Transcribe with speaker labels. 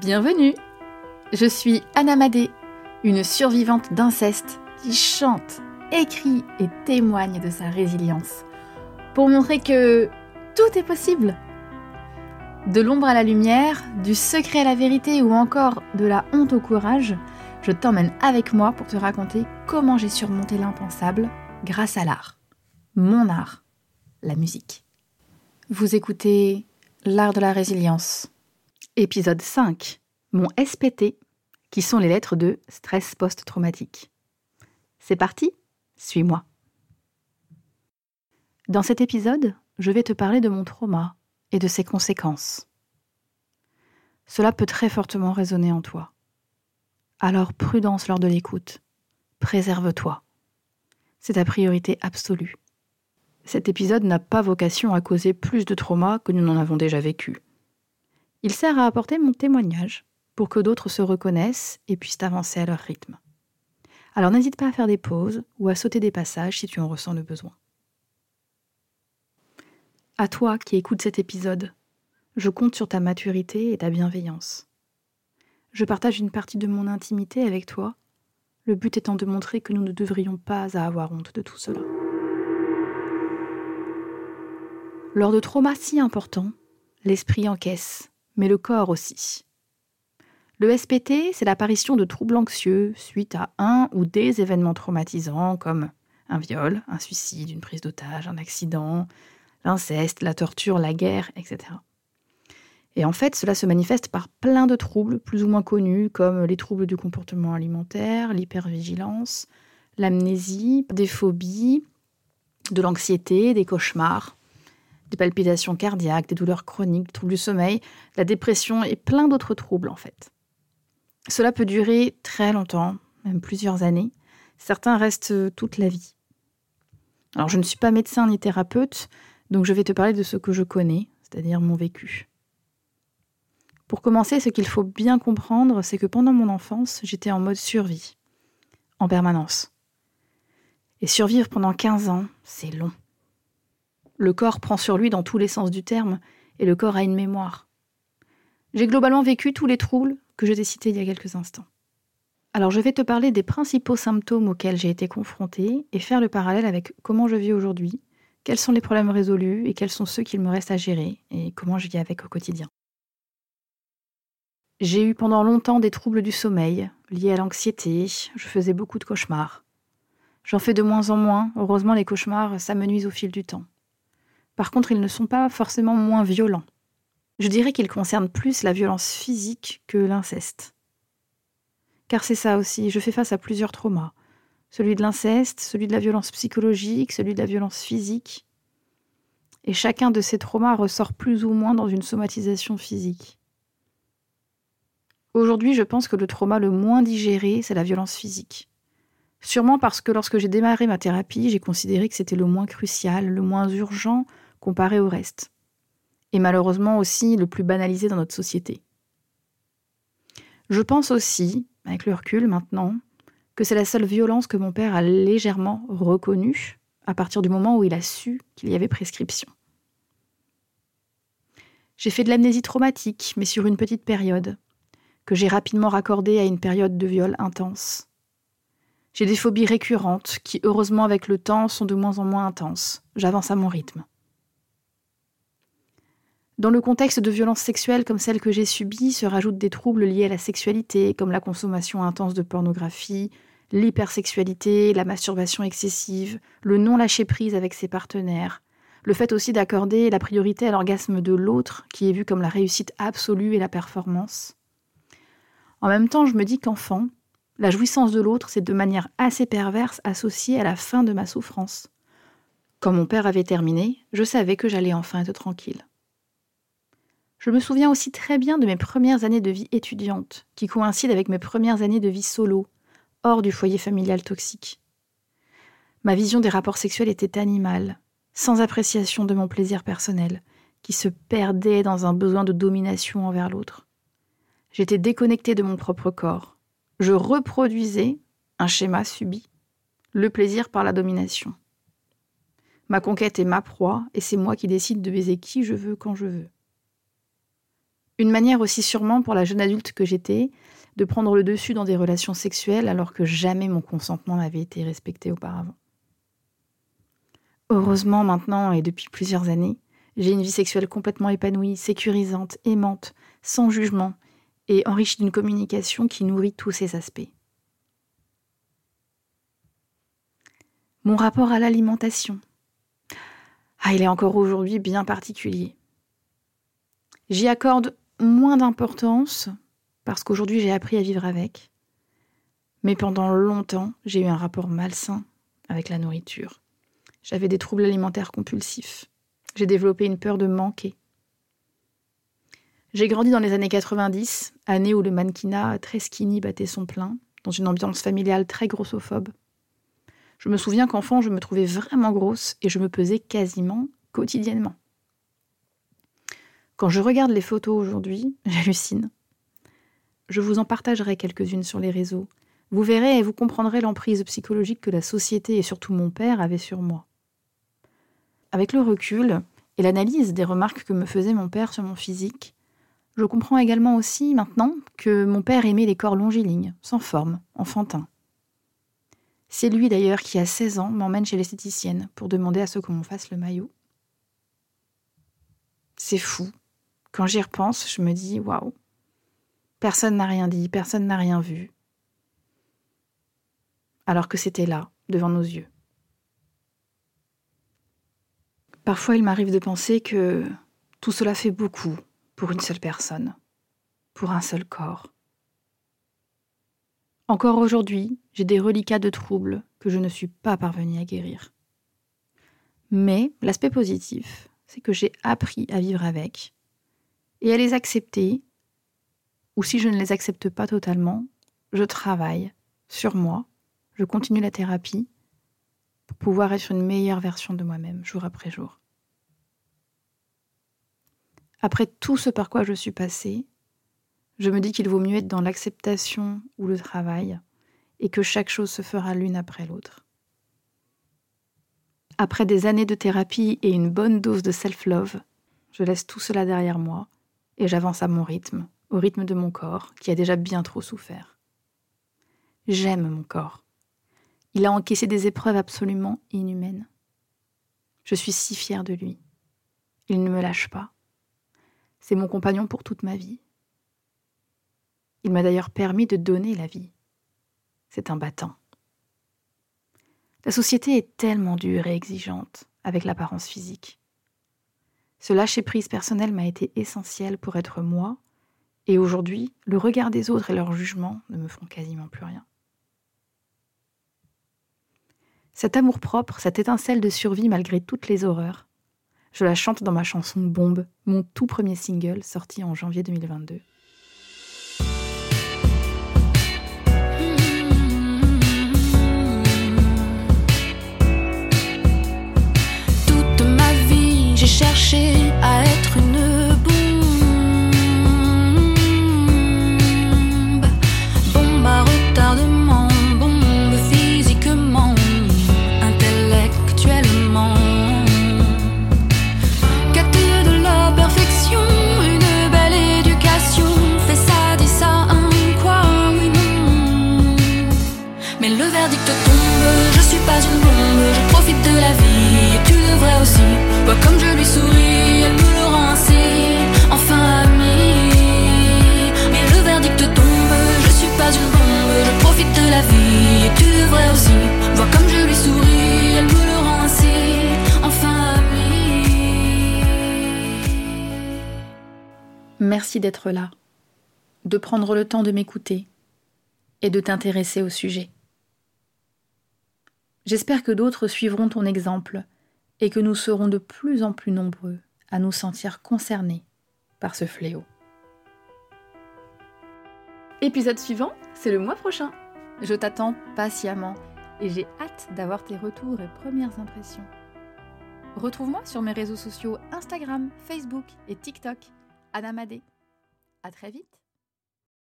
Speaker 1: Bienvenue Je suis Anna Madé, une survivante d'inceste qui chante, écrit et témoigne de sa résilience pour montrer que tout est possible. De l'ombre à la lumière, du secret à la vérité ou encore de la honte au courage, je t'emmène avec moi pour te raconter comment j'ai surmonté l'impensable grâce à l'art. Mon art, la musique. Vous écoutez L'art de la résilience. Épisode 5. Mon SPT, qui sont les lettres de stress post-traumatique. C'est parti Suis-moi. Dans cet épisode, je vais te parler de mon trauma et de ses conséquences. Cela peut très fortement résonner en toi. Alors prudence lors de l'écoute. Préserve-toi. C'est ta priorité absolue. Cet épisode n'a pas vocation à causer plus de trauma que nous n'en avons déjà vécu. Il sert à apporter mon témoignage pour que d'autres se reconnaissent et puissent avancer à leur rythme. Alors n'hésite pas à faire des pauses ou à sauter des passages si tu en ressens le besoin. À toi qui écoutes cet épisode, je compte sur ta maturité et ta bienveillance. Je partage une partie de mon intimité avec toi, le but étant de montrer que nous ne devrions pas avoir honte de tout cela. Lors de traumas si importants, l'esprit encaisse, mais le corps aussi. Le SPT, c'est l'apparition de troubles anxieux suite à un ou des événements traumatisants comme un viol, un suicide, une prise d'otage, un accident, l'inceste, la torture, la guerre, etc. Et en fait, cela se manifeste par plein de troubles plus ou moins connus, comme les troubles du comportement alimentaire, l'hypervigilance, l'amnésie, des phobies, de l'anxiété, des cauchemars, des palpitations cardiaques, des douleurs chroniques, des troubles du sommeil, la dépression et plein d'autres troubles en fait. Cela peut durer très longtemps, même plusieurs années. Certains restent toute la vie. Alors je ne suis pas médecin ni thérapeute, donc je vais te parler de ce que je connais, c'est-à-dire mon vécu. Pour commencer, ce qu'il faut bien comprendre, c'est que pendant mon enfance, j'étais en mode survie, en permanence. Et survivre pendant 15 ans, c'est long. Le corps prend sur lui dans tous les sens du terme, et le corps a une mémoire. J'ai globalement vécu tous les troubles que je t'ai cités il y a quelques instants. Alors je vais te parler des principaux symptômes auxquels j'ai été confrontée et faire le parallèle avec comment je vis aujourd'hui quels sont les problèmes résolus et quels sont ceux qu'il me reste à gérer et comment je vis avec au quotidien. J'ai eu pendant longtemps des troubles du sommeil liés à l'anxiété, je faisais beaucoup de cauchemars. J'en fais de moins en moins, heureusement les cauchemars s'amenuisent au fil du temps. Par contre, ils ne sont pas forcément moins violents. Je dirais qu'ils concernent plus la violence physique que l'inceste. Car c'est ça aussi, je fais face à plusieurs traumas celui de l'inceste, celui de la violence psychologique, celui de la violence physique. Et chacun de ces traumas ressort plus ou moins dans une somatisation physique. Aujourd'hui, je pense que le trauma le moins digéré, c'est la violence physique. Sûrement parce que lorsque j'ai démarré ma thérapie, j'ai considéré que c'était le moins crucial, le moins urgent comparé au reste. Et malheureusement aussi le plus banalisé dans notre société. Je pense aussi, avec le recul maintenant, que c'est la seule violence que mon père a légèrement reconnue à partir du moment où il a su qu'il y avait prescription. J'ai fait de l'amnésie traumatique, mais sur une petite période, que j'ai rapidement raccordée à une période de viol intense. J'ai des phobies récurrentes qui, heureusement avec le temps, sont de moins en moins intenses. J'avance à mon rythme. Dans le contexte de violences sexuelles comme celles que j'ai subies, se rajoutent des troubles liés à la sexualité, comme la consommation intense de pornographie, l'hypersexualité, la masturbation excessive, le non-lâcher-prise avec ses partenaires, le fait aussi d'accorder la priorité à l'orgasme de l'autre, qui est vu comme la réussite absolue et la performance. En même temps, je me dis qu'enfant, la jouissance de l'autre, c'est de manière assez perverse associée à la fin de ma souffrance. Quand mon père avait terminé, je savais que j'allais enfin être tranquille. Je me souviens aussi très bien de mes premières années de vie étudiante, qui coïncident avec mes premières années de vie solo, hors du foyer familial toxique. Ma vision des rapports sexuels était animale, sans appréciation de mon plaisir personnel, qui se perdait dans un besoin de domination envers l'autre. J'étais déconnectée de mon propre corps. Je reproduisais un schéma subi, le plaisir par la domination. Ma conquête est ma proie, et c'est moi qui décide de baiser qui je veux quand je veux. Une manière aussi sûrement pour la jeune adulte que j'étais de prendre le dessus dans des relations sexuelles alors que jamais mon consentement n'avait été respecté auparavant. Heureusement maintenant et depuis plusieurs années, j'ai une vie sexuelle complètement épanouie, sécurisante, aimante, sans jugement et enrichie d'une communication qui nourrit tous ces aspects. Mon rapport à l'alimentation. Ah, il est encore aujourd'hui bien particulier. J'y accorde moins d'importance parce qu'aujourd'hui j'ai appris à vivre avec. Mais pendant longtemps, j'ai eu un rapport malsain avec la nourriture. J'avais des troubles alimentaires compulsifs. J'ai développé une peur de manquer. J'ai grandi dans les années 90, année où le mannequinat très skinny battait son plein, dans une ambiance familiale très grossophobe. Je me souviens qu'enfant, je me trouvais vraiment grosse et je me pesais quasiment quotidiennement. Quand je regarde les photos aujourd'hui, j'hallucine. Je vous en partagerai quelques-unes sur les réseaux. Vous verrez et vous comprendrez l'emprise psychologique que la société et surtout mon père avaient sur moi. Avec le recul et l'analyse des remarques que me faisait mon père sur mon physique, je comprends également aussi maintenant que mon père aimait les corps longilignes, sans forme, enfantins. C'est lui d'ailleurs qui, à 16 ans, m'emmène chez l'esthéticienne pour demander à ce qu'on fasse le maillot. C'est fou. Quand j'y repense, je me dis waouh. Personne n'a rien dit, personne n'a rien vu. Alors que c'était là, devant nos yeux. Parfois, il m'arrive de penser que tout cela fait beaucoup pour une seule personne, pour un seul corps. Encore aujourd'hui, j'ai des reliquats de troubles que je ne suis pas parvenue à guérir. Mais l'aspect positif, c'est que j'ai appris à vivre avec et à les accepter, ou si je ne les accepte pas totalement, je travaille sur moi, je continue la thérapie pour pouvoir être une meilleure version de moi-même jour après jour. Après tout ce par quoi je suis passée, je me dis qu'il vaut mieux être dans l'acceptation ou le travail, et que chaque chose se fera l'une après l'autre. Après des années de thérapie et une bonne dose de self-love, je laisse tout cela derrière moi et j'avance à mon rythme, au rythme de mon corps qui a déjà bien trop souffert. J'aime mon corps. Il a encaissé des épreuves absolument inhumaines. Je suis si fière de lui. Il ne me lâche pas. C'est mon compagnon pour toute ma vie. Il m'a d'ailleurs permis de donner la vie. C'est un battant. La société est tellement dure et exigeante avec l'apparence physique. Ce lâcher-prise personnel m'a été essentiel pour être moi, et aujourd'hui, le regard des autres et leur jugement ne me font quasiment plus rien. Cet amour-propre, cette étincelle de survie malgré toutes les horreurs, je la chante dans ma chanson Bombe, mon tout premier single sorti en janvier 2022.
Speaker 2: À être une bombe. Bombe à retardement, bombe physiquement, intellectuellement. Quête de la perfection, une belle éducation. Fais ça, dis ça, un quoi, oui, non. Mais le verdict tombe, je suis pas une bombe, je profite de la vie, aussi comme je lui souris, elle me le rend ainsi, enfin ami. Mais le verdict tombe, je suis pas une bombe, je profite de la vie, et tu devrais aussi. Vois comme je lui souris, elle me le rend ainsi, enfin ami.
Speaker 1: Merci d'être là, de prendre le temps de m'écouter et de t'intéresser au sujet. J'espère que d'autres suivront ton exemple et que nous serons de plus en plus nombreux à nous sentir concernés par ce fléau. Épisode suivant, c'est le mois prochain. Je t'attends patiemment et j'ai hâte d'avoir tes retours et premières impressions. Retrouve-moi sur mes réseaux sociaux Instagram, Facebook et TikTok. Anna Madé. À très vite.